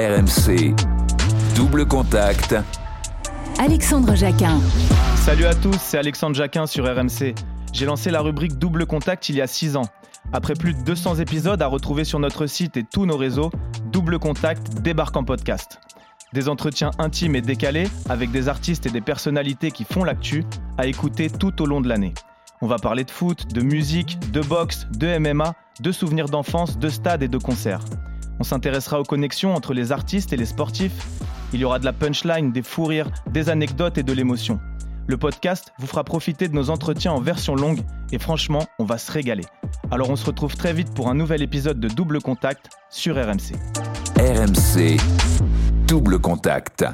RMC, double contact. Alexandre Jacquin. Salut à tous, c'est Alexandre Jacquin sur RMC. J'ai lancé la rubrique Double Contact il y a 6 ans. Après plus de 200 épisodes à retrouver sur notre site et tous nos réseaux, Double Contact débarque en podcast. Des entretiens intimes et décalés avec des artistes et des personnalités qui font l'actu à écouter tout au long de l'année. On va parler de foot, de musique, de boxe, de MMA, de souvenirs d'enfance, de stades et de concerts. On s'intéressera aux connexions entre les artistes et les sportifs. Il y aura de la punchline, des fous rires, des anecdotes et de l'émotion. Le podcast vous fera profiter de nos entretiens en version longue et franchement, on va se régaler. Alors on se retrouve très vite pour un nouvel épisode de Double Contact sur RMC. RMC, double contact.